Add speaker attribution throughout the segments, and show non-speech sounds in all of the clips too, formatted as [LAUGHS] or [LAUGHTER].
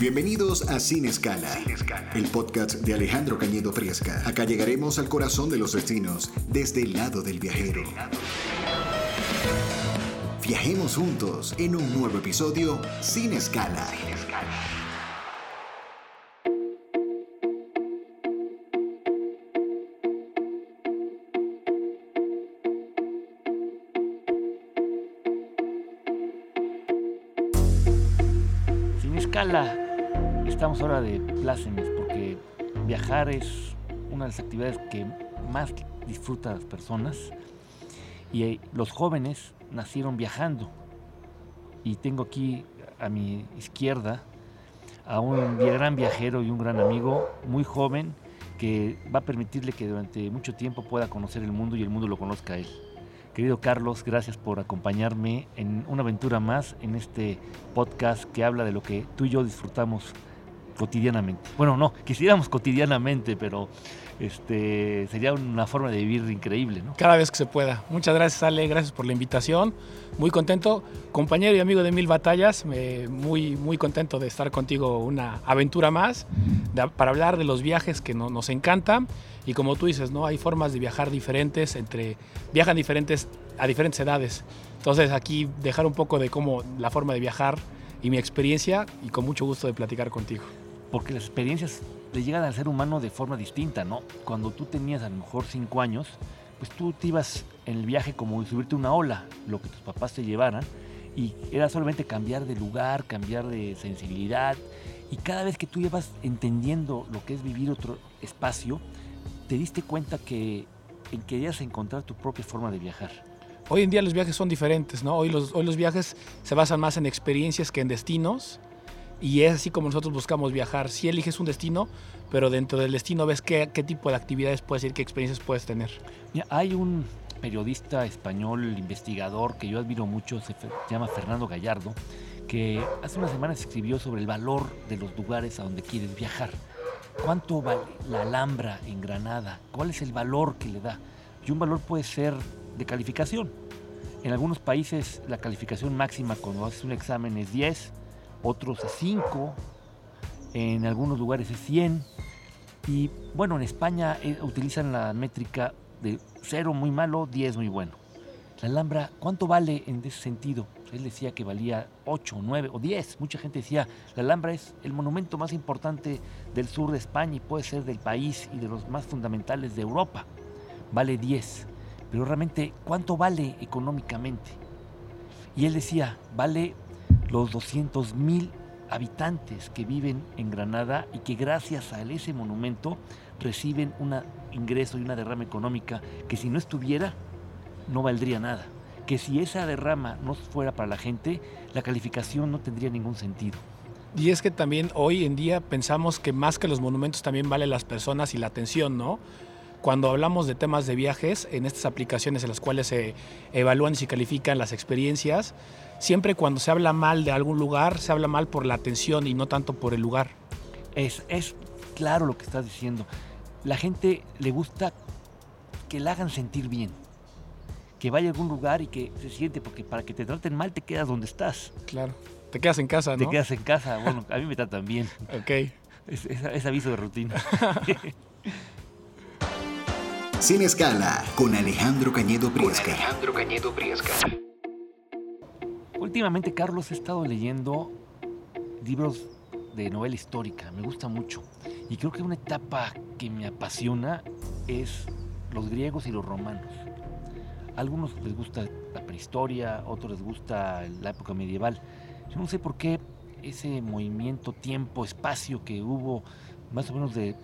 Speaker 1: Bienvenidos a Sin Escala, el podcast de Alejandro Cañedo Friesca. Acá llegaremos al corazón de los destinos desde el lado del viajero. Viajemos juntos en un nuevo episodio Sin Escala.
Speaker 2: Sin ahora de plácemes porque viajar es una de las actividades que más disfrutan las personas y eh, los jóvenes nacieron viajando. Y tengo aquí a mi izquierda a un gran viajero y un gran amigo, muy joven, que va a permitirle que durante mucho tiempo pueda conocer el mundo y el mundo lo conozca a él. Querido Carlos, gracias por acompañarme en una aventura más en este podcast que habla de lo que tú y yo disfrutamos cotidianamente. Bueno, no, quisiéramos cotidianamente, pero este sería una forma de vivir increíble, ¿no?
Speaker 3: Cada vez que se pueda. Muchas gracias, Ale, gracias por la invitación. Muy contento, compañero y amigo de Mil Batallas, eh, muy, muy contento de estar contigo una aventura más de- para hablar de los viajes que no- nos encantan. Y como tú dices, ¿no? Hay formas de viajar diferentes, entre, viajan diferentes a diferentes edades. Entonces aquí dejar un poco de cómo la forma de viajar y mi experiencia y con mucho gusto de platicar contigo.
Speaker 2: Porque las experiencias le llegan al ser humano de forma distinta, ¿no? Cuando tú tenías a lo mejor cinco años, pues tú te ibas en el viaje como subirte una ola, lo que tus papás te llevaran, y era solamente cambiar de lugar, cambiar de sensibilidad, y cada vez que tú ibas entendiendo lo que es vivir otro espacio, te diste cuenta que querías encontrar tu propia forma de viajar.
Speaker 3: Hoy en día los viajes son diferentes, ¿no? Hoy los, hoy los viajes se basan más en experiencias que en destinos. Y es así como nosotros buscamos viajar. Si eliges un destino, pero dentro del destino ves qué, qué tipo de actividades puedes ir, qué experiencias puedes tener.
Speaker 2: Mira, hay un periodista español, investigador, que yo admiro mucho, se llama Fernando Gallardo, que hace unas semanas escribió sobre el valor de los lugares a donde quieres viajar. ¿Cuánto vale la Alhambra en Granada? ¿Cuál es el valor que le da? Y un valor puede ser de calificación. En algunos países la calificación máxima cuando haces un examen es 10, otros es 5, en algunos lugares es 100. Y bueno, en España eh, utilizan la métrica de 0 muy malo, 10 muy bueno. La Alhambra, ¿cuánto vale en ese sentido? Él decía que valía 8, 9 o 10. Mucha gente decía, la Alhambra es el monumento más importante del sur de España y puede ser del país y de los más fundamentales de Europa. Vale 10. Pero realmente, ¿cuánto vale económicamente? Y él decía, vale los 200 mil habitantes que viven en Granada y que gracias a ese monumento reciben un ingreso y una derrama económica que si no estuviera no valdría nada. Que si esa derrama no fuera para la gente, la calificación no tendría ningún sentido.
Speaker 3: Y es que también hoy en día pensamos que más que los monumentos también vale las personas y la atención, ¿no? Cuando hablamos de temas de viajes, en estas aplicaciones en las cuales se evalúan y se califican las experiencias, siempre cuando se habla mal de algún lugar, se habla mal por la atención y no tanto por el lugar.
Speaker 2: Es, es claro lo que estás diciendo. La gente le gusta que la hagan sentir bien. Que vaya a algún lugar y que se siente, porque para que te traten mal te quedas donde estás.
Speaker 3: Claro. Te quedas en casa, ¿no?
Speaker 2: Te quedas en casa. [LAUGHS] Bueno, a mí me tratan bien.
Speaker 3: Ok.
Speaker 2: Es, es- es aviso de rutina. [LAUGHS]
Speaker 1: Sin Escala con Alejandro Cañedo Priesca.
Speaker 4: Alejandro Cañedo Priesca.
Speaker 2: Últimamente, Carlos, he estado leyendo libros de novela histórica. Me gusta mucho. Y creo que una etapa que me apasiona es los griegos y los romanos. A algunos les gusta la prehistoria, otros les gusta la época medieval. Yo no sé por qué ese movimiento, tiempo, espacio que hubo más o menos de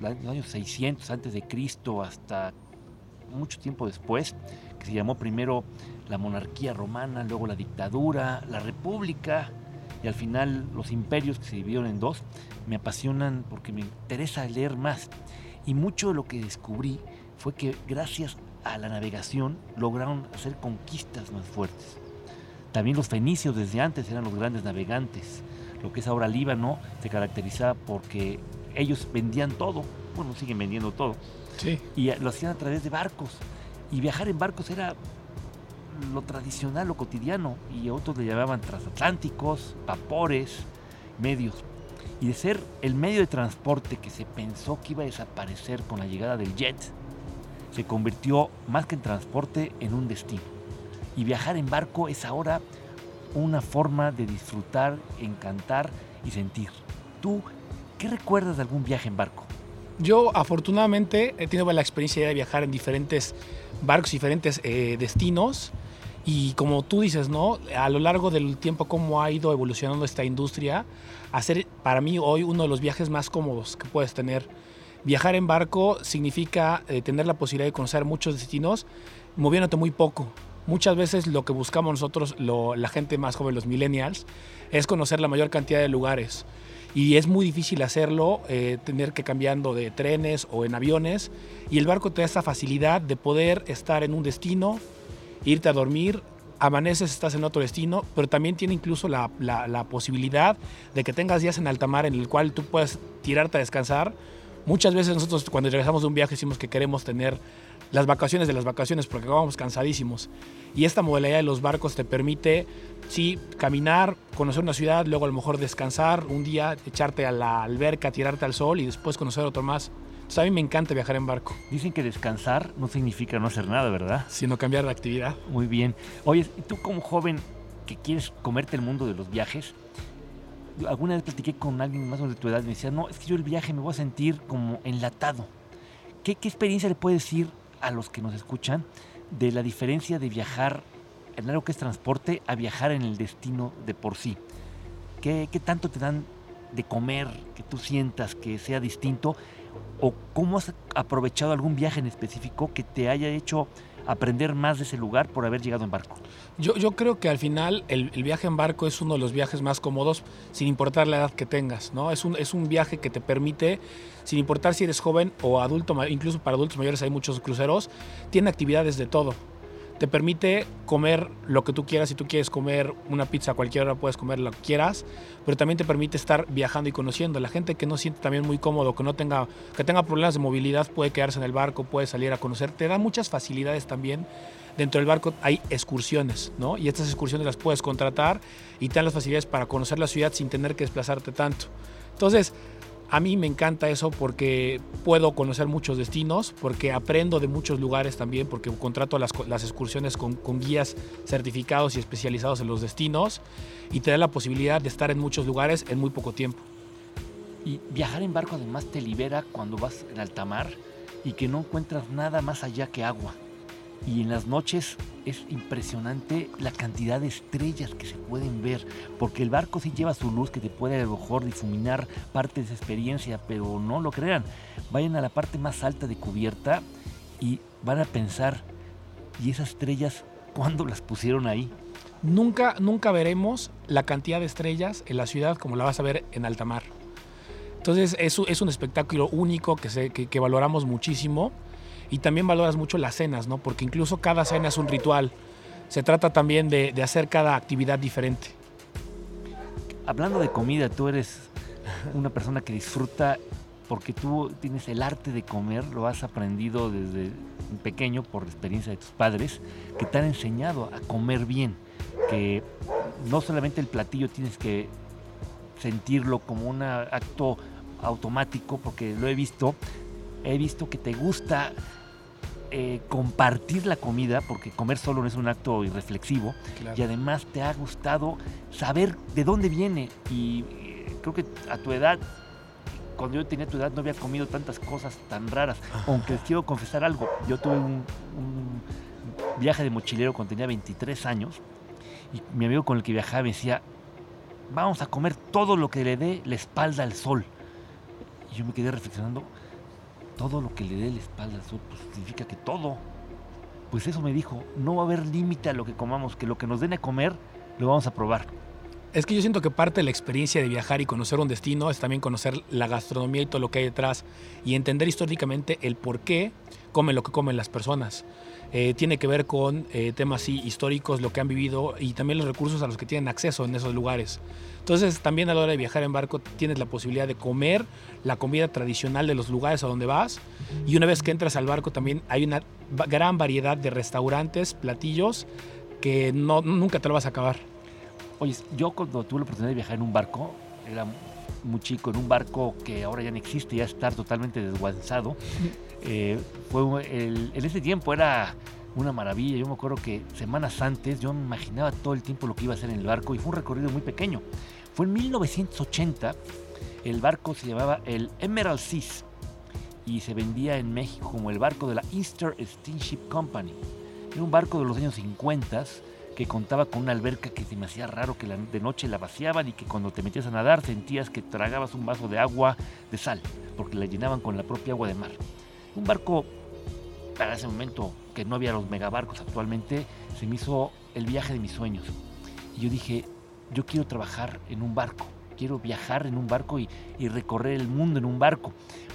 Speaker 2: los años 600 antes de Cristo hasta mucho tiempo después, que se llamó primero la monarquía romana, luego la dictadura, la república y al final los imperios que se dividieron en dos, me apasionan porque me interesa leer más. Y mucho de lo que descubrí fue que gracias a la navegación lograron hacer conquistas más fuertes. También los fenicios desde antes eran los grandes navegantes. Lo que es ahora Líbano se caracterizaba porque ellos vendían todo, bueno, siguen vendiendo todo,
Speaker 3: Sí.
Speaker 2: y lo hacían a través de barcos. Y viajar en barcos era lo tradicional, lo cotidiano, y otros le llamaban transatlánticos, vapores, medios. Y de ser el medio de transporte que se pensó que iba a desaparecer con la llegada del jet, se convirtió más que en transporte en un destino. Y viajar en barco es ahora una forma de disfrutar, encantar y sentir. ¿Tú qué recuerdas de algún viaje en barco?
Speaker 3: Yo afortunadamente he tenido la experiencia de viajar en diferentes barcos, diferentes eh, destinos. Y como tú dices, ¿no? A lo largo del tiempo, cómo ha ido evolucionando esta industria, hacer para mí hoy uno de los viajes más cómodos que puedes tener. Viajar en barco significa eh, tener la posibilidad de conocer muchos destinos moviéndote muy poco. Muchas veces lo que buscamos nosotros, la gente más joven, los millennials, es conocer la mayor cantidad de lugares. Y es muy difícil hacerlo, eh, tener que cambiando de trenes o en aviones. Y el barco te da esa facilidad de poder estar en un destino, irte a dormir, amaneces, estás en otro destino, pero también tiene incluso la, la, posibilidad de que tengas días en alta mar en el cual tú puedes tirarte a descansar. Muchas veces nosotros cuando regresamos de un viaje decimos que queremos tener las vacaciones de las vacaciones porque vamos cansadísimos. Y esta modalidad de los barcos te permite, sí, caminar, conocer una ciudad, luego a lo mejor descansar, un día echarte a la alberca, tirarte al sol y después conocer otro más. Entonces a mí me encanta viajar en barco.
Speaker 2: Dicen que descansar no significa no hacer nada, ¿verdad?
Speaker 3: Sino cambiar de actividad.
Speaker 2: Muy bien. Oye, tú como joven que quieres comerte el mundo de los viajes, alguna vez platiqué con alguien más de tu edad y me decía, no, es que yo el viaje me voy a sentir como enlatado. ¿Qué, qué experiencia le puedes decir a los que nos escuchan de la diferencia de viajar en algo que es transporte a viajar en el destino de por sí? ¿Qué, qué tanto te dan de comer que tú sientas que sea distinto? ¿O cómo has aprovechado algún viaje en específico que te haya hecho aprender más de ese lugar por haber llegado en barco?
Speaker 3: Yo, yo creo que al final el, viaje en barco es uno de los viajes más cómodos sin importar la edad que tengas, ¿no? Es un, es un viaje que te permite, sin importar si eres joven o adulto, incluso para adultos mayores hay muchos cruceros, tiene actividades de todo te permite comer lo que tú quieras. Si tú quieres comer una pizza a cualquier hora, puedes comer lo que quieras, pero también te permite estar viajando y conociendo. La gente que no siente también muy cómodo, que no tenga, que tenga problemas de movilidad, puede quedarse en el barco, puede salir a conocer. Te da muchas facilidades también. Dentro del barco hay excursiones, ¿no? Y estas excursiones las puedes contratar y te dan las facilidades para conocer la ciudad sin tener que desplazarte tanto. Entonces, a mí me encanta eso porque puedo conocer muchos destinos, porque aprendo de muchos lugares también, porque contrato las, excursiones con, con, guías certificados y especializados en los destinos y te da la posibilidad de estar en muchos lugares en muy poco tiempo.
Speaker 2: Y viajar en barco además te libera cuando vas en alta mar y que no encuentras nada más allá que agua y en las noches es impresionante la cantidad de estrellas que se pueden ver, porque el barco sí lleva su luz que te puede a lo mejor difuminar parte de esa experiencia, pero no lo crean. Vayan a la parte más alta de cubierta y van a pensar, ¿y esas estrellas cuándo las pusieron ahí?
Speaker 3: Nunca, nunca veremos la cantidad de estrellas en la ciudad como la vas a ver en alta mar. Entonces es, es un espectáculo único que, valoramos muchísimo y también valoras mucho las cenas, ¿no? Porque incluso cada cena es un ritual. Se trata también de, hacer cada actividad diferente.
Speaker 2: Hablando de comida, tú eres una persona que disfruta porque tú tienes el arte de comer, lo has aprendido desde pequeño por la experiencia de tus padres, que te han enseñado a comer bien, que no solamente el platillo tienes que sentirlo como un acto automático, porque lo he visto, he visto que te gusta eh, compartir la comida, porque comer solo no es un acto irreflexivo, y además te ha gustado saber de dónde viene. Y eh, creo que a tu edad, cuando yo tenía tu edad, no había comido tantas cosas tan raras. Aunque quiero confesar algo, yo tuve un, viaje de mochilero cuando tenía 23 años, y mi amigo con el que viajaba me decía, vamos a comer todo lo que le dé la espalda al sol. Y yo me quedé reflexionando, todo lo que le dé la espalda al pues significa que todo. Pues eso me dijo, no va a haber límite a lo que comamos, que lo que nos den a comer lo vamos a probar.
Speaker 3: Es que yo siento que parte de la experiencia de viajar y conocer un destino es también conocer la gastronomía y todo lo que hay detrás y entender históricamente el por qué comen lo que comen las personas. Eh, tiene que ver con eh, temas históricos, lo que han vivido y también los recursos a los que tienen acceso en esos lugares. Entonces también a la hora de viajar en barco tienes la posibilidad de comer la comida tradicional de los lugares a donde vas y una vez que entras al barco también hay una gran variedad de restaurantes, platillos que no, nunca te lo vas a acabar.
Speaker 2: Oye, yo cuando tuve la oportunidad de viajar en un barco, era muy chico, en un barco que ahora ya no existe, ya está totalmente desguazado. Eh, fue en ese tiempo era una maravilla. Yo me acuerdo que semanas antes yo me imaginaba todo el tiempo lo que iba a hacer en el barco y fue un recorrido muy pequeño. Fue en 1980, el barco se llamaba el Emerald Seas y se vendía en México como el barco de la Easter Steamship Company. Era un barco de los años 50 que contaba con una alberca que se me hacía raro que de noche la vaciaban y que cuando te metías a nadar sentías que tragabas un vaso de agua de sal, porque la llenaban con la propia agua de mar. Un barco, para ese momento que no había los megabarcos actualmente, se me hizo el viaje de mis sueños. Y yo dije, yo quiero trabajar en un barco, quiero viajar en un barco y, recorrer el mundo en un barco.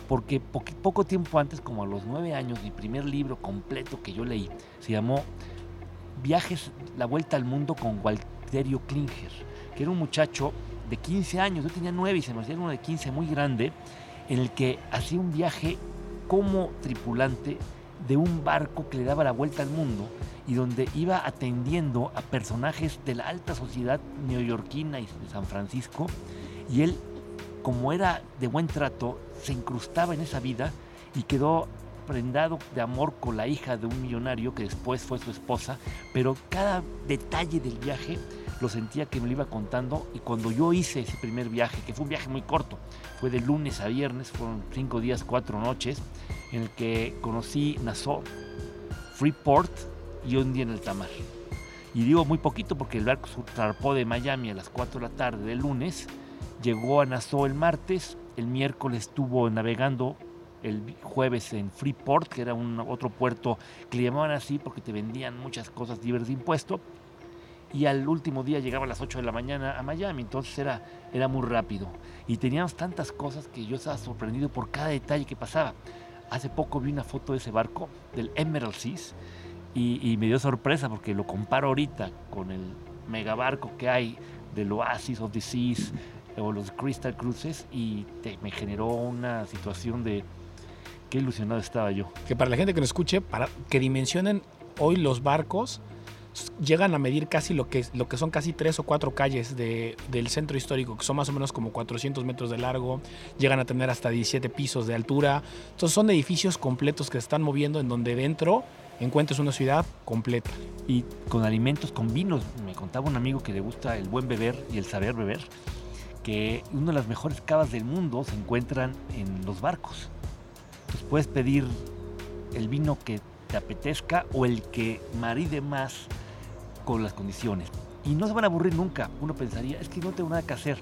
Speaker 2: Porque poco tiempo antes, como a los nueve años, mi primer libro completo que yo leí se llamó Viajes, la vuelta al mundo con Walterio Klinger, que era un muchacho de 15 años, yo tenía 9 y se me hacía uno de 15 muy grande, en el que hacía un viaje como tripulante de un barco que le daba la vuelta al mundo y donde iba atendiendo a personajes de la alta sociedad neoyorquina y de San Francisco y él, como era de buen trato, se incrustaba en esa vida y quedó prendado de amor con la hija de un millonario que después fue su esposa, pero cada detalle del viaje lo sentía que me lo iba contando y cuando yo hice ese primer viaje, que fue un viaje muy corto, fue de lunes a viernes, fueron cinco días, cuatro noches, en el que conocí Nassau, Freeport y un día en el Tamar. Y digo muy poquito porque el barco zarpó de Miami a las 4 de la tarde del lunes, llegó a Nassau el martes, el miércoles estuvo navegando el jueves en Freeport, que era un otro puerto que le llamaban así porque te vendían muchas cosas libres de impuesto. Y al último día llegaba a las 8 de la mañana a Miami, entonces era, era muy rápido. Y teníamos tantas cosas que yo estaba sorprendido por cada detalle que pasaba. Hace poco vi una foto de ese barco, del Emerald Seas, y, me dio sorpresa porque lo comparo ahorita con el megabarco que hay del Oasis of the Seas o los Crystal Cruises y me generó una situación de qué ilusionado estaba yo.
Speaker 3: Que para la gente que nos escuche, para que dimensionen hoy los barcos, llegan a medir casi lo que, lo que son casi tres o cuatro calles del centro histórico, que son más o menos como 400 metros de largo, llegan a tener hasta 17 pisos de altura. Entonces son edificios completos que se están moviendo en donde dentro encuentres una ciudad completa.
Speaker 2: Y con alimentos, con vinos. Me contaba un amigo que le gusta el buen beber y el saber beber, que una de las mejores cavas del mundo se encuentran en los barcos. Entonces puedes pedir el vino que te apetezca o el que maride más con las condiciones. Y no se van a aburrir nunca. Uno pensaría, es que no tengo nada que hacer.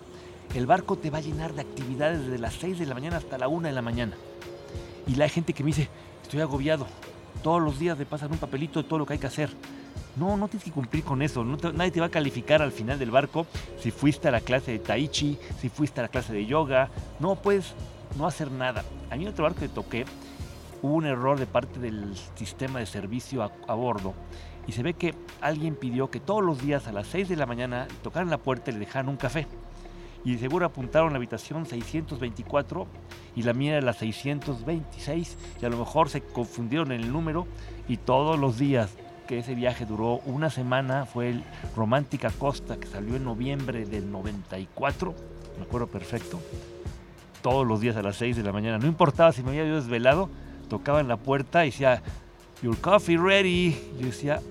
Speaker 2: El barco te va a llenar de actividades desde las 6 de la mañana hasta la 1 de la mañana. Y la gente que me dice, estoy agobiado. Todos los días me pasan un papelito de todo lo que hay que hacer. No, no tienes que cumplir con eso. nadie te va a calificar al final del barco si fuiste a la clase de tai chi, si fuiste a la clase de yoga. No puedes no hacer nada. A mí en otro barco que toqué hubo un error de parte del sistema de servicio a bordo y se ve que alguien pidió que todos los días a las 6 de la mañana tocaran la puerta y le dejaran un café. Y seguro apuntaron la habitación 624 y la mía era la 626 y a lo mejor se confundieron en el número y todos los días que ese viaje duró una semana fue el Romántica Costa que salió en noviembre del 94, me acuerdo perfecto, todos los días a las 6 de la mañana, no importaba si me había desvelado, tocaba en la puerta y decía, Your coffee ready. Yo decía,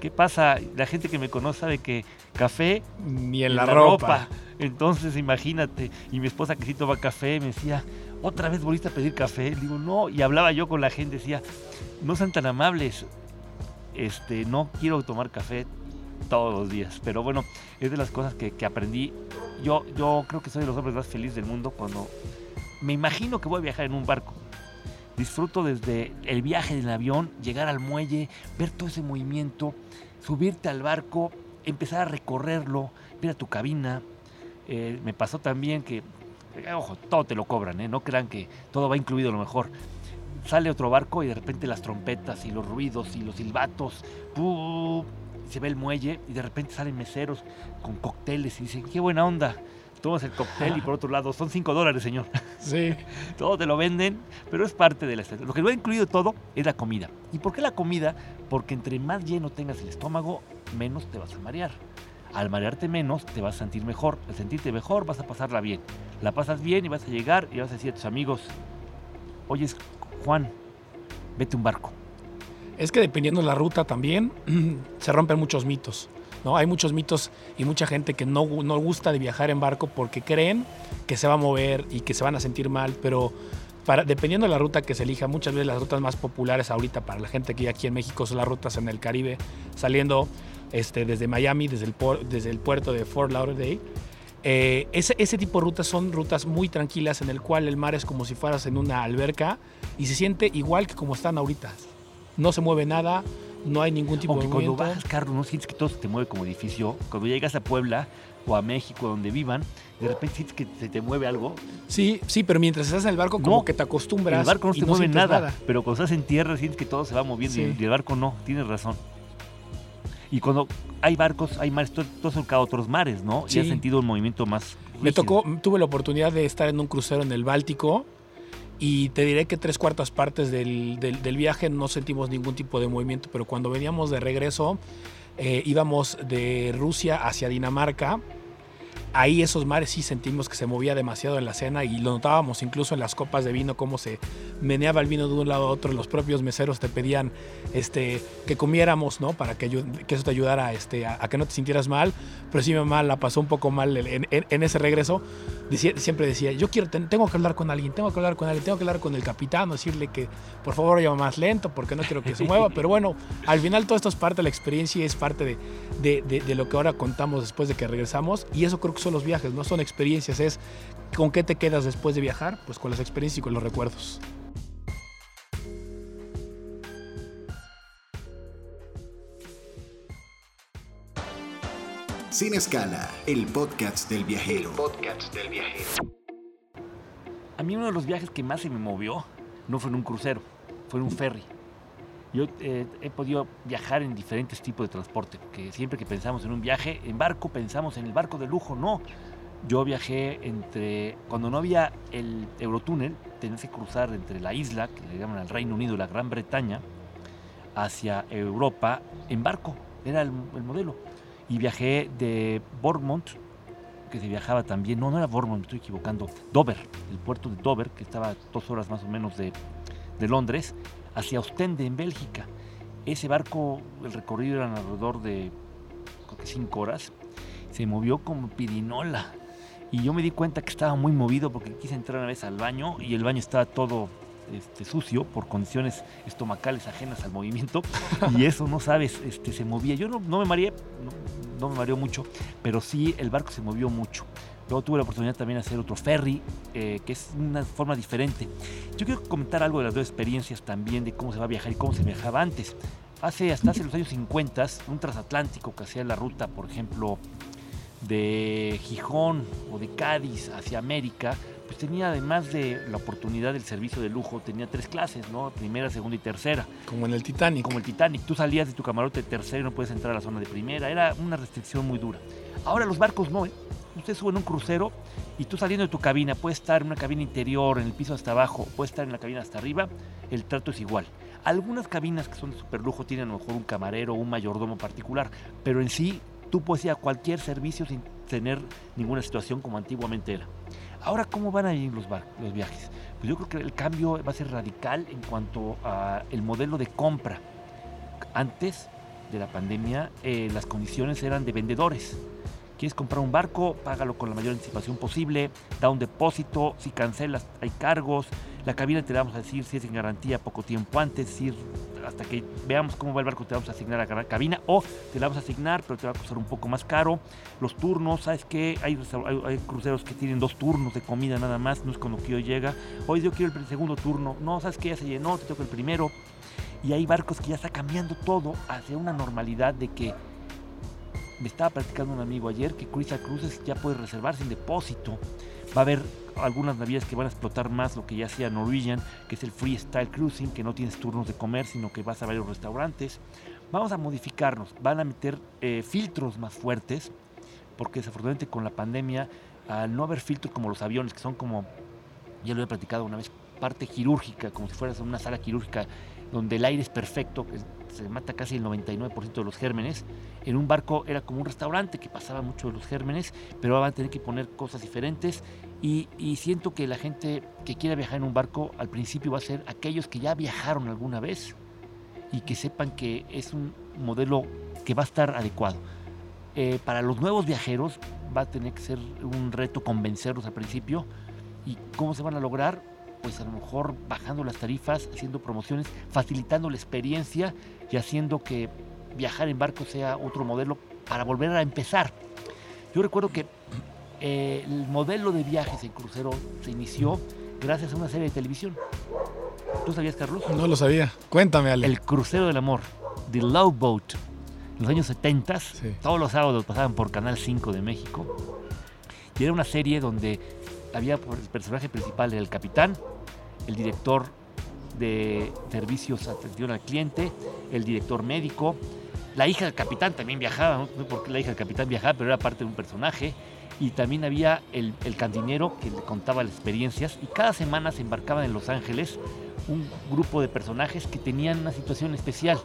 Speaker 2: ¿qué pasa? La gente que me conoce sabe que café
Speaker 3: ni en la, ropa.
Speaker 2: Entonces, imagínate. Y mi esposa que sí toma café me decía, ¿otra vez volviste a pedir café? digo, no. Y hablaba yo con la gente, decía, no sean tan amables. Este, no quiero tomar café todos los días. Pero bueno, es de las cosas que, que aprendí. Yo, yo creo que soy de los hombres más felices del mundo cuando me imagino que voy a viajar en un barco Disfruto desde el viaje del avión, llegar al muelle, ver todo ese movimiento, subirte al barco, empezar a recorrerlo, ver a tu cabina. Eh, me pasó también que, eh, ojo, todo te lo cobran, ¿eh? no crean que todo va incluido a lo mejor. Sale otro barco y de repente las trompetas y los ruidos y los silbatos, se ve el muelle y de repente salen meseros con cócteles y dicen, qué buena onda tomas el cóctel y por otro lado son 5 dólares, señor. [LAUGHS]
Speaker 3: Sí. [LAUGHS]
Speaker 2: todo te lo venden, pero es parte de la estrategia. Lo que lo ha incluido todo es la comida. ¿Y por qué la comida? Porque entre más lleno tengas el estómago, menos te vas a marear. Al marearte menos, te vas a sentir mejor. Al sentirte mejor, vas a pasarla bien. La pasas bien y vas a llegar y vas a decir a tus amigos, oye, Juan, vete un barco.
Speaker 3: Es que dependiendo de la ruta también, [CLEARS THROAT] se rompen muchos mitos. ¿No? Hay muchos mitos y mucha gente que no, no gusta de viajar en barco porque creen que se va a mover y que se van a sentir mal, pero para, dependiendo de la ruta que se elija, muchas veces las rutas más populares ahorita para la gente que hay aquí en México son las rutas en el Caribe, saliendo este, desde Miami, desde el, desde el puerto de Fort Lauderdale. Eh, ese, ese, tipo de rutas son rutas muy tranquilas en el cual el mar es como si fueras en una alberca y se siente igual que como están ahorita. No se mueve nada, no hay ningún tipo
Speaker 2: Aunque
Speaker 3: de
Speaker 2: cuando
Speaker 3: movimiento.
Speaker 2: bajas carro no sientes que todo se te mueve como edificio. Cuando llegas a Puebla o a México, donde vivan, de repente sientes que se te mueve algo.
Speaker 3: Sí, sí, pero mientras estás en el barco como
Speaker 2: No,
Speaker 3: que te acostumbras.
Speaker 2: el barco no se mueve
Speaker 3: sientes
Speaker 2: nada, pero cuando estás en tierra sientes que todo se va moviendo y-
Speaker 3: Sí.
Speaker 2: y el barco no, tienes razón. Y cuando hay barcos, hay mares, todo son cada otros mares, ¿no? Y has
Speaker 3: Sí.
Speaker 2: sentido un movimiento más.
Speaker 3: Me tocó, tuve la oportunidad de estar en un crucero en el Báltico y te diré que tres cuartas partes del, del- viaje no sentimos ningún tipo de movimiento, pero cuando veníamos de regreso eh, íbamos de Rusia hacia Dinamarca. Ahí esos mares sí sentimos que se movía demasiado en la cena y lo notábamos incluso en las copas de vino cómo se meneaba el vino de un lado a otro. Los propios meseros te pedían este, que comiéramos, ¿no? Para que, que eso te ayudara este, a, a que no te sintieras mal. Pero sí mi mamá la pasó un poco mal en, en- en ese regreso. Decía- siempre decía, yo quiero, ten- tengo que hablar con alguien, tengo que hablar con alguien, tengo que hablar con el capitán, decirle que por favor vaya más lento porque no quiero que se mueva. Pero bueno, al final todo esto es parte de la experiencia y es parte de, de- de- de lo que ahora contamos después de que regresamos. Y eso creo que son los viajes, no son experiencias, es con qué te quedas después de viajar, pues con las experiencias y con los recuerdos.
Speaker 1: Sin escala, el podcast del viajero. podcast del viajero.
Speaker 2: A mí uno de los viajes que más se me movió no fue en un crucero, fue en un ferry. Yo eh, he podido viajar en diferentes tipos de transporte, porque siempre que pensamos en un viaje en barco, pensamos en el barco de lujo, no. Yo viajé entre, cuando no había el Eurotúnel, tenías que cruzar entre la isla, que le llaman al Reino Unido la Gran Bretaña, hacia Europa en barco, era el, el modelo. Y viajé de Bournemouth, que se viajaba también, no, no era Bournemouth, me estoy equivocando, Dover, el puerto de Dover, que estaba dos horas más o menos de, de Londres, hacia Ostende, en Bélgica. Ese barco, el recorrido era alrededor de, creo que cinco horas, se movió como pirinola. Y yo me di cuenta que estaba muy movido porque quise entrar una vez al baño y el baño estaba todo este, sucio por condiciones estomacales ajenas al movimiento y [LAUGHS] eso no sabes, este, se movía. Yo no, no me mareé, no, no me mareó mucho, pero sí el barco se movió mucho. Luego tuve la oportunidad también de hacer otro ferry, eh, que es una forma diferente. Yo quiero comentar algo de las dos experiencias también, de cómo se va a viajar y cómo se viajaba antes. Hace, hasta hace los años 50, un transatlántico que hacía la ruta, por ejemplo, de Gijón o de Cádiz hacia América, pues tenía además de la oportunidad del servicio de lujo, tenía tres clases, ¿no? Primera, segunda y tercera.
Speaker 3: Como en el Titanic.
Speaker 2: Como el Titanic, tú salías de tu camarote de tercera y no puedes entrar a la zona de primera, era una restricción muy dura. Ahora los barcos no, ¿eh? Usted sube en un crucero y tú saliendo de tu cabina, puedes estar en una cabina interior, en el piso hasta abajo, puedes estar en la cabina hasta arriba, el trato es igual. Algunas cabinas que son de superlujo tienen a lo mejor un camarero o un mayordomo particular, pero en sí tú puedes ir a cualquier servicio sin tener ninguna situación como antiguamente era. Ahora, ¿cómo van a ir los, los viajes? Pues yo creo que el cambio va a ser radical en cuanto al modelo de compra. Antes de la pandemia, eh, las condiciones eran de vendedores. Quieres comprar un barco, págalo con la mayor anticipación posible, da un depósito, si cancelas hay cargos, la cabina te la vamos a decir si es en garantía poco tiempo antes, si hasta que veamos cómo va el barco te vamos a asignar a la cabina o te la vamos a asignar pero te va a costar un poco más caro. Los turnos, ¿sabes qué? Hay, cruceros que tienen dos turnos de comida nada más, no es cuando yo llega. Hoy yo quiero el segundo turno, no, ¿sabes qué? Ya se llenó, te toca el primero. Y hay barcos que ya está cambiando todo hacia una normalidad de que me estaba platicando un amigo ayer que Crystal Cruises ya puede reservar sin depósito. Va a haber algunas navieras que van a explotar más lo que ya hacía Norwegian, que es el freestyle cruising, que no tienes turnos de comer, sino que vas a varios restaurantes. Vamos a modificarnos, van a meter eh, filtros más fuertes, porque desafortunadamente con la pandemia, al no haber filtros como los aviones, que son como, ya lo he platicado una vez, parte quirúrgica, como si fueras una sala quirúrgica donde el aire es perfecto, se mata casi el 99% de los gérmenes, en un barco era como un restaurante que pasaba mucho de los gérmenes, pero ahora van a tener que poner cosas diferentes y, y, siento que la gente que quiera viajar en un barco al principio va a ser aquellos que ya viajaron alguna vez y que sepan que es un modelo que va a estar adecuado. Eh, para los nuevos viajeros va a tener que ser un reto convencerlos al principio. ¿Y cómo se van a lograr? Pues a lo mejor bajando las tarifas, haciendo promociones, facilitando la experiencia y haciendo que viajar en barco sea otro modelo para volver a empezar. Yo recuerdo que eh, el modelo de viajes en crucero se inició gracias a una serie de televisión. ¿Tú sabías, Carlos?
Speaker 3: No lo sabía. Cuéntame, Ale.
Speaker 2: El crucero del amor, The Love Boat. En los años 70, todos los sábados pasaban por Canal 5 de México. Y era una serie donde había el personaje principal, el capitán, el director de servicios atención al cliente, el director médico, la hija del capitán también viajaba, no sé por qué la hija del capitán viajaba, pero era parte de un personaje. Y también había el, el cantinero que le contaba las experiencias. Y cada semana se embarcaban en Los Ángeles un grupo de personajes que tenían una situación especial.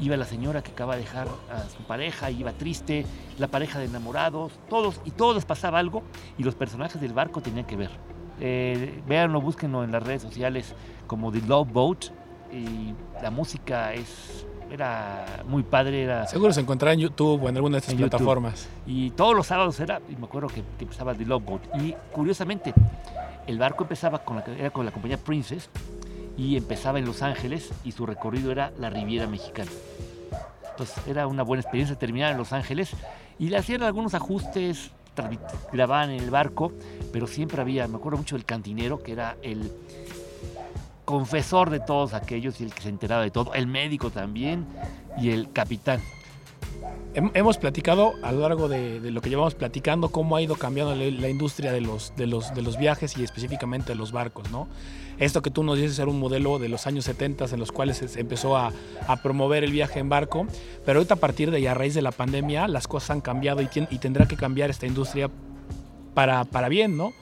Speaker 2: Iba la señora que acaba de dejar a su pareja, iba triste, la pareja de enamorados, todos, y todos les pasaba algo, y los personajes del barco tenían que ver. Eh, véanlo, búsquenlo en las redes sociales como The Love Boat, y la música es era muy padre. Era,
Speaker 3: Seguro se encontraba en YouTube o en alguna de estas plataformas.
Speaker 2: Y todos los sábados era, y me acuerdo que, que, empezaba The Love Boat. Y curiosamente, el barco empezaba con la, era con la compañía Princess y empezaba en Los Ángeles y su recorrido era la Riviera Mexicana. Entonces era una buena experiencia terminar en Los Ángeles y le hacían algunos ajustes, grababan en el barco, pero siempre había, me acuerdo mucho del cantinero que era el confesor de todos aquellos y el que se enteraba de todo, el médico también y el capitán.
Speaker 3: Hemos platicado a lo largo de, lo que llevamos platicando cómo ha ido cambiando la, industria de los, de, los, de los viajes y específicamente de los barcos, ¿no? Esto que tú nos dices era un modelo de los años 70 en los cuales se empezó a, a promover el viaje en barco, pero ahorita a partir de y a raíz de la pandemia las cosas han cambiado y, y tendrá que cambiar esta industria para, para bien, ¿no?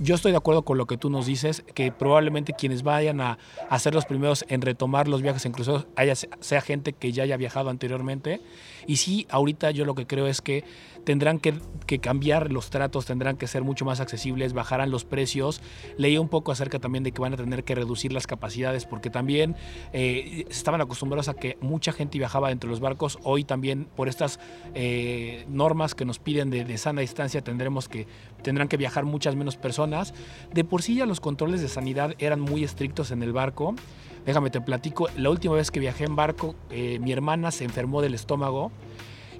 Speaker 3: Yo estoy de acuerdo con lo que tú nos dices, que probablemente quienes vayan a, a ser los primeros en retomar los viajes en cruceros haya, sea gente que ya haya viajado anteriormente. Y sí, ahorita yo lo que creo es que tendrán que, que, cambiar los tratos, tendrán que ser mucho más accesibles, bajarán los precios. Leí un poco acerca también de que van a tener que reducir las capacidades porque también eh, estaban acostumbrados a que mucha gente viajaba dentro de los barcos. Hoy también por estas eh, normas que nos piden de, de, sana distancia tendremos que, tendrán que viajar muchas menos personas. De por sí ya los controles de sanidad eran muy estrictos en el barco. Déjame te platico, la última vez que viajé en barco, eh, mi hermana se enfermó del estómago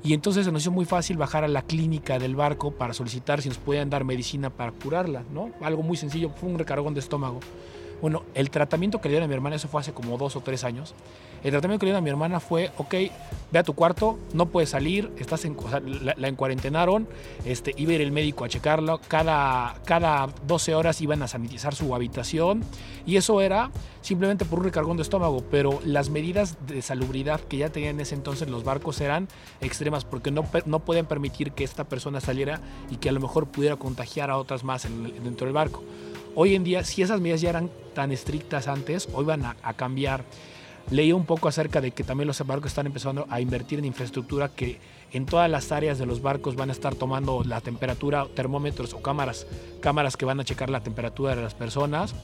Speaker 3: y entonces se nos hizo muy fácil bajar a la clínica del barco para solicitar si nos podían dar medicina para curarla, ¿no? Algo muy sencillo, fue un recargón de estómago. Bueno, el tratamiento que le dieron a mi hermana, eso fue hace como dos o tres años. El tratamiento que le dieron a mi hermana fue, ok, ve a tu cuarto, no puedes salir, estás en, la, encuarentenaron, este, iba a ir el médico a checarlo, cada, cada 12 horas iban a sanitizar su habitación y eso era simplemente por un recargón de estómago, pero las medidas de salubridad que ya tenían en ese entonces los barcos eran extremas porque no, no pueden permitir que esta persona saliera y que a lo mejor pudiera contagiar a otras más en, dentro del barco. Hoy en día, si esas medidas ya eran tan estrictas antes, hoy van a, cambiar. Leí un poco acerca de que también los barcos están empezando a invertir en infraestructura que en todas las áreas de los barcos van a estar tomando la temperatura, termómetros o cámaras, cámaras que van a checar la temperatura de las personas.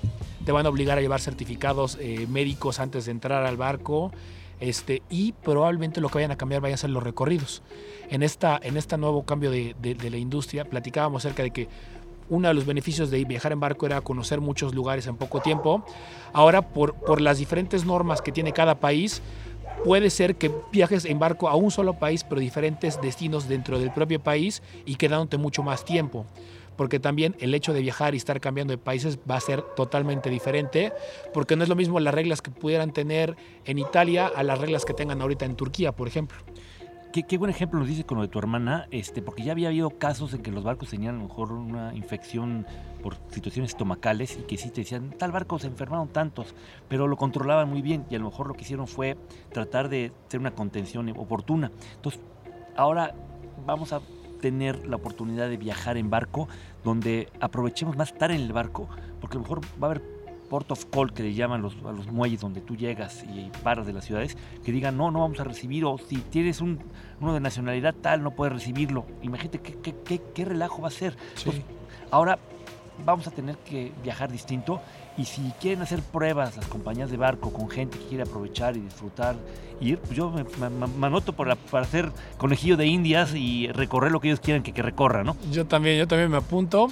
Speaker 3: Te van a obligar a llevar certificados eh, médicos antes de entrar al barco. Este, y probablemente lo que vayan a cambiar vayan a ser los recorridos. En, en este nuevo cambio de, de, de la industria, platicábamos acerca de que uno de los beneficios de viajar en barco era conocer muchos lugares en poco tiempo. Ahora, por, por las diferentes normas que tiene cada país, puede ser que viajes en barco a un solo país, pero diferentes destinos dentro del propio país y quedándote mucho más tiempo. Porque también el hecho de viajar y estar cambiando de países va a ser totalmente diferente, porque no es lo mismo las reglas que pudieran tener en Italia a las reglas que tengan ahorita en Turquía, por ejemplo.
Speaker 2: Qué, buen ejemplo nos dices con lo de tu hermana, este, porque ya había habido casos en que los barcos tenían a lo mejor una infección por situaciones estomacales y que sí te decían, tal barco se enfermaron tantos, pero lo controlaban muy bien y a lo mejor lo que hicieron fue tratar de hacer una contención oportuna. Entonces, ahora vamos a tener la oportunidad de viajar en barco donde aprovechemos más estar en el barco, porque a lo mejor va a haber port of call que le llaman los, a los muelles donde tú llegas y paras de las ciudades, que digan, no, no vamos a recibir, o si tienes un, uno de nacionalidad tal, no puedes recibirlo. Imagínate qué, qué, qué, qué relajo va a ser. Entonces, ahora vamos a tener que viajar distinto y si quieren hacer pruebas las compañías de barco con gente que quiere aprovechar y disfrutar, ir, pues yo me, me, me anoto para, para, hacer conejillo de indias y recorrer lo que ellos quieran que, que recorra, ¿no?
Speaker 3: Yo también, yo también me apunto.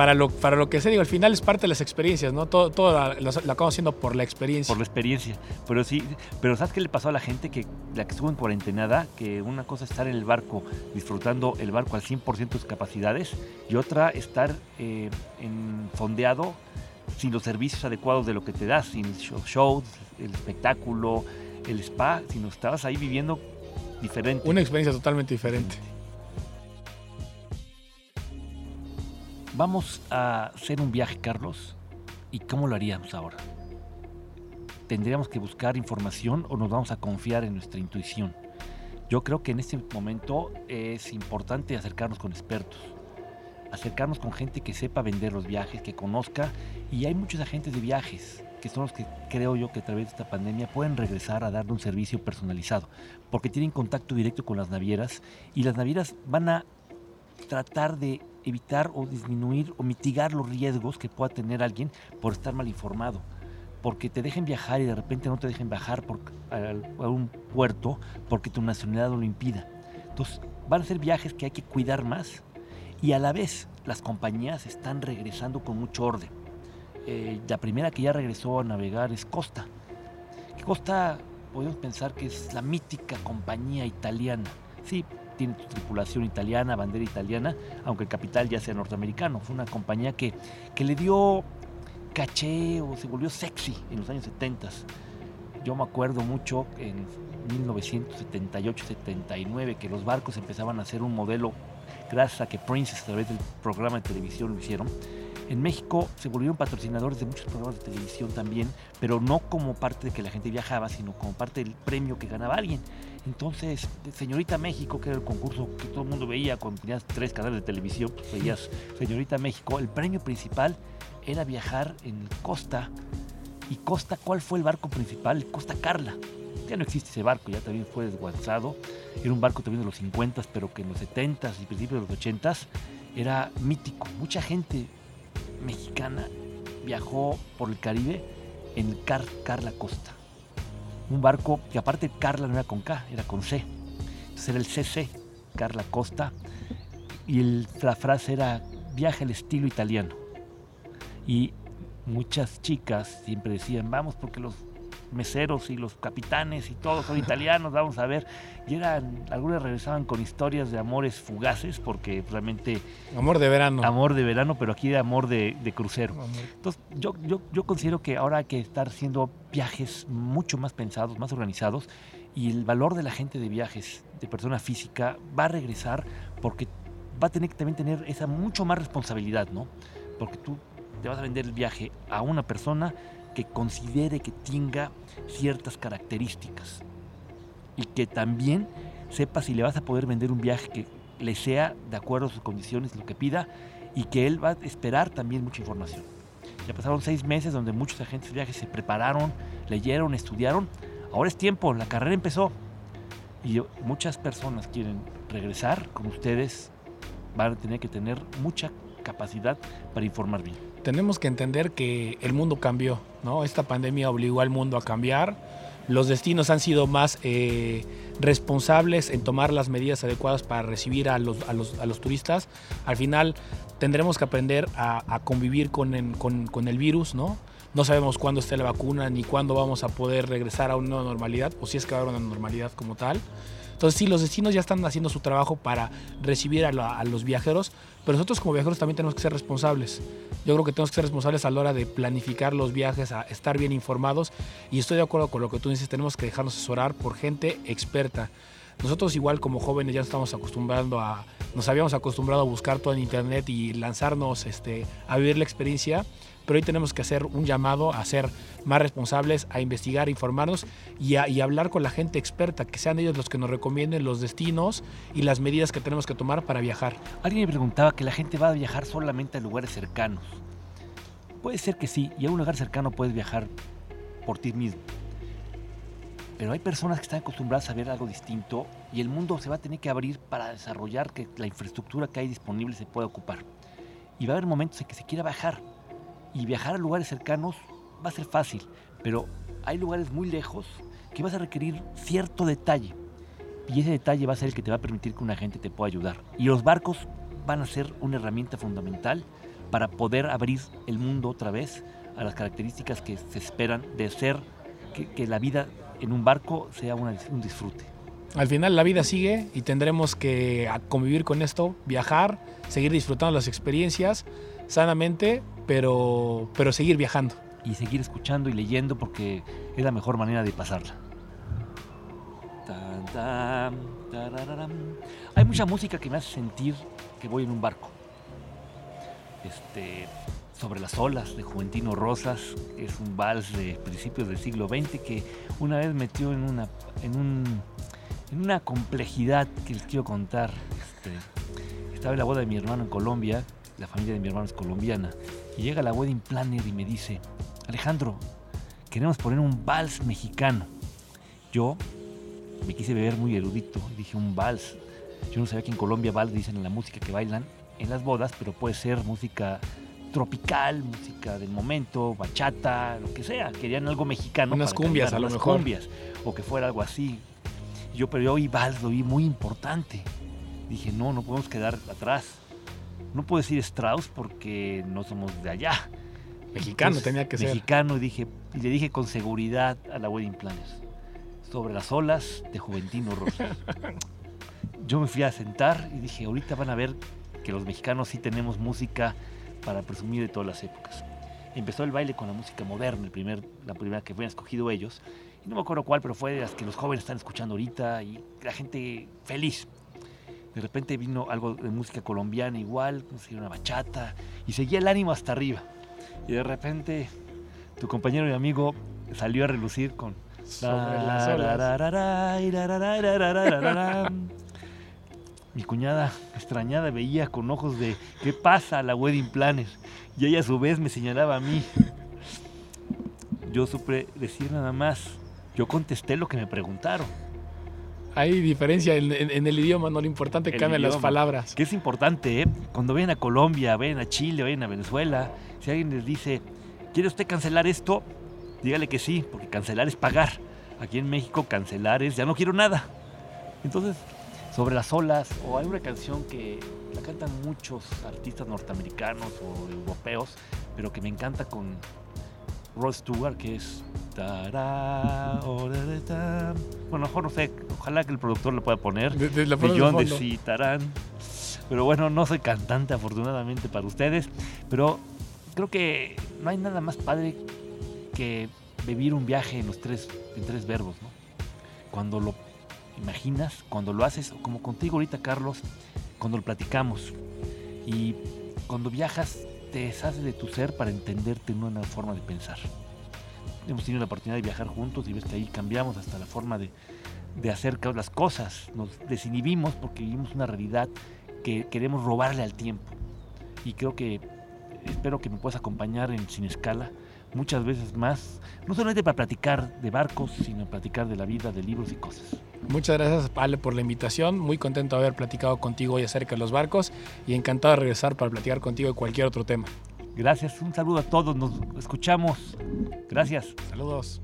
Speaker 3: Para lo, para lo que sé, digo, al final es parte de las experiencias, ¿no? Todo, todo lo, lo acabo haciendo por la experiencia.
Speaker 2: Por la experiencia. Pero sí, pero ¿sabes qué le pasó a la gente que la que estuvo en cuarentenada? Que una cosa es estar en el barco disfrutando el barco al 100% de sus capacidades y otra estar eh, en fondeado sin los servicios adecuados de lo que te das, sin el show, el espectáculo, el spa, sino estabas ahí viviendo diferente.
Speaker 3: Una experiencia totalmente diferente.
Speaker 2: Vamos a hacer un viaje, Carlos. ¿Y cómo lo haríamos ahora? ¿Tendríamos que buscar información o nos vamos a confiar en nuestra intuición? Yo creo que en este momento es importante acercarnos con expertos, acercarnos con gente que sepa vender los viajes, que conozca. Y hay muchos agentes de viajes que son los que creo yo que a través de esta pandemia pueden regresar a darle un servicio personalizado, porque tienen contacto directo con las navieras y las navieras van a tratar de evitar o disminuir o mitigar los riesgos que pueda tener alguien por estar mal informado. Porque te dejen viajar y de repente no te dejen viajar por, a, a un puerto porque tu nacionalidad no lo impida. Entonces van a ser viajes que hay que cuidar más y a la vez las compañías están regresando con mucho orden. Eh, la primera que ya regresó a navegar es Costa. Costa podemos pensar que es la mítica compañía italiana. Sí, tiene tripulación italiana, bandera italiana, aunque el capital ya sea norteamericano. Fue una compañía que, que le dio caché o se volvió sexy en los años 70. Yo me acuerdo mucho en 1978-79 que los barcos empezaban a hacer un modelo, gracias a que Princess a través del programa de televisión lo hicieron. En México se volvieron patrocinadores de muchos programas de televisión también, pero no como parte de que la gente viajaba, sino como parte del premio que ganaba alguien. Entonces, Señorita México, que era el concurso que todo el mundo veía cuando tenías tres canales de televisión, pues veías Señorita México, el premio principal era viajar en Costa. ¿Y Costa cuál fue el barco principal? Costa Carla. Ya no existe ese barco, ya también fue desguazado. Era un barco también de los 50, pero que en los 70s y principios de los 80s era mítico. Mucha gente mexicana viajó por el Caribe en Car Carla Costa. Un barco que aparte Carla no era con K, era con C. Entonces era el CC, Carla Costa. Y el, la frase era viaje al estilo italiano. Y muchas chicas siempre decían, vamos porque los meseros y los capitanes y todos son italianos, vamos a ver. Y eran, algunas regresaban con historias de amores fugaces, porque realmente...
Speaker 3: Amor de verano.
Speaker 2: Amor de verano, pero aquí de amor de, de crucero. Amor. Entonces, yo, yo, yo considero que ahora hay que estar haciendo viajes mucho más pensados, más organizados, y el valor de la gente de viajes, de persona física, va a regresar porque va a tener que también tener esa mucho más responsabilidad, ¿no? Porque tú te vas a vender el viaje a una persona que considere que tenga ciertas características y que también sepa si le vas a poder vender un viaje que le sea de acuerdo a sus condiciones, lo que pida, y que él va a esperar también mucha información. Ya pasaron seis meses donde muchos agentes de viajes se prepararon, leyeron, estudiaron. Ahora es tiempo, la carrera empezó. Y muchas personas quieren regresar con ustedes, van a tener que tener mucha capacidad para informar bien
Speaker 3: tenemos que entender que el mundo cambió, ¿no? Esta pandemia obligó al mundo a cambiar. Los destinos han sido más eh, responsables en tomar las medidas adecuadas para recibir a los, a los, a los turistas. Al final tendremos que aprender a, convivir con, en, con, con, el virus, ¿no? No sabemos cuándo esté la vacuna ni cuándo vamos a poder regresar a una normalidad, o si es que va a haber una normalidad como tal. Entonces sí, los destinos ya están haciendo su trabajo para recibir a, la, a, los viajeros, pero nosotros como viajeros también tenemos que ser responsables. Yo creo que tenemos que ser responsables a la hora de planificar los viajes, a estar bien informados y estoy de acuerdo con lo que tú dices, tenemos que dejarnos asesorar por gente experta. Nosotros igual como jóvenes ya estamos acostumbrando a, nos habíamos acostumbrado a buscar todo en internet y lanzarnos este, a vivir la experiencia, pero hoy tenemos que hacer un llamado a ser más responsables, a investigar, informarnos y, a, hablar con la gente experta, que sean ellos los que nos recomienden los destinos y las medidas que tenemos que tomar para viajar.
Speaker 2: Alguien me preguntaba que la gente va a viajar solamente a lugares cercanos. Puede ser que sí, y a un lugar cercano puedes viajar por ti mismo. Pero hay personas que están acostumbradas a ver algo distinto y el mundo se va a tener que abrir para desarrollar que la infraestructura que hay disponible se pueda ocupar. Y va a haber momentos en que se quiera bajar. Y viajar a lugares cercanos va a ser fácil, pero hay lugares muy lejos que vas a requerir cierto detalle. Y ese detalle va a ser el que te va a permitir que una gente te pueda ayudar. Y los barcos van a ser una herramienta fundamental para poder abrir el mundo otra vez a las características que se esperan de ser que, la vida en un barco sea un disfrute.
Speaker 3: Al final la vida sigue y tendremos que convivir con esto, viajar, seguir disfrutando las experiencias sanamente, pero, pero seguir viajando.
Speaker 2: Y seguir escuchando y leyendo porque es la mejor manera de pasarla. Hay mucha música que me hace sentir que voy en un barco. Este, sobre las olas de Juventino Rosas, es un vals de principios del siglo XX que una vez metió en una, en un, en una complejidad que les quiero contar. Este, estaba en la boda de mi hermano en Colombia, la familia de mi hermano es colombiana, y llega la wedding planner y me dice, Alejandro, queremos poner un vals mexicano. Yo me quise beber muy erudito, dije un vals. Yo no sabía que en Colombia vals dicen en la música que bailan en las bodas, pero puede ser música tropical, música del momento, bachata, lo que sea. Querían algo mexicano.
Speaker 3: Unas cumbias, a lo mejor.
Speaker 2: Cumbias, o que fuera algo así. Yo, pero yo oí vals, lo vi muy importante. Dije, no, no podemos quedar atrás. No puedo decir Strauss porque no somos de allá.
Speaker 3: Mexicano tenía que
Speaker 2: ser. Mexicano, y, dije, y le dije con seguridad a la Wedding Planners. Sobre las olas de Juventino Rosas. [LAUGHS] yo me fui a sentar y dije, ahorita van a ver que los mexicanos sí tenemos música para presumir de todas las épocas. Empezó el baile con la música moderna, el primer, la primera que habían escogido ellos. Y no me acuerdo cuál, pero fue de las que los jóvenes están escuchando ahorita y la gente feliz. De repente vino algo de música colombiana igual, una bachata, y seguía el ánimo hasta arriba. Y de repente tu compañero y amigo salió a relucir con... Mi cuñada, extrañada, veía con ojos de ¿qué pasa la wedding planner? Y ella a su vez me señalaba a mí. Yo supe decir nada más. Yo contesté lo que me preguntaron.
Speaker 3: Hay diferencia en, el idioma, no lo importante que cambian las palabras.
Speaker 2: Que es importante, ¿eh? Cuando ven a Colombia, ven a Chile, ven a Venezuela, si alguien les dice, ¿quiere usted cancelar esto? Dígale que sí, porque cancelar es pagar. Aquí en México cancelar es ya no quiero nada. Entonces, sobre las olas, o hay una canción que la cantan muchos artistas norteamericanos o europeos, pero que me encanta con Rod Stewart, que es... Bueno, mejor no sé, ojalá que el productor le pueda poner.
Speaker 3: De, de, de
Speaker 2: sí, tarán. Pero bueno, no soy cantante afortunadamente para ustedes, pero creo que no hay nada más padre que vivir un viaje en los tres, en tres verbos, ¿no? Cuando lo imaginas cuando lo haces, como contigo ahorita, Carlos, cuando lo platicamos. Y cuando viajas, te deshaces de tu ser para entenderte en una forma de pensar. Hemos tenido la oportunidad de viajar juntos y ves que ahí cambiamos hasta la forma de, de hacer las cosas. Nos desinhibimos porque vivimos una realidad que queremos robarle al tiempo. Y creo que espero que me puedas acompañar en Sin Escala muchas veces más, no solamente para platicar de barcos, sino platicar de la vida, de libros y cosas.
Speaker 3: Muchas gracias, Ale, por la invitación. Muy contento de haber platicado contigo hoy acerca de los barcos y encantado de regresar para platicar contigo de cualquier otro tema.
Speaker 2: Gracias, un saludo a todos, nos escuchamos. Gracias.
Speaker 3: Saludos.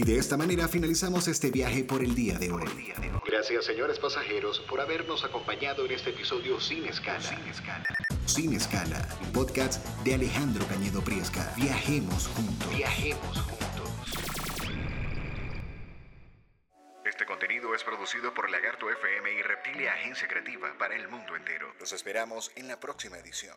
Speaker 1: Y de esta manera finalizamos este viaje por el día de hoy. Gracias, señores pasajeros, por habernos acompañado en este episodio sin escala. Sin escala. Sin escala, podcast de Alejandro Cañedo Priesca. Viajemos juntos. Viajemos juntos. Este contenido es producido por Lagarto FM y Reptilia Agencia Creativa para el mundo entero. Los esperamos en la próxima edición.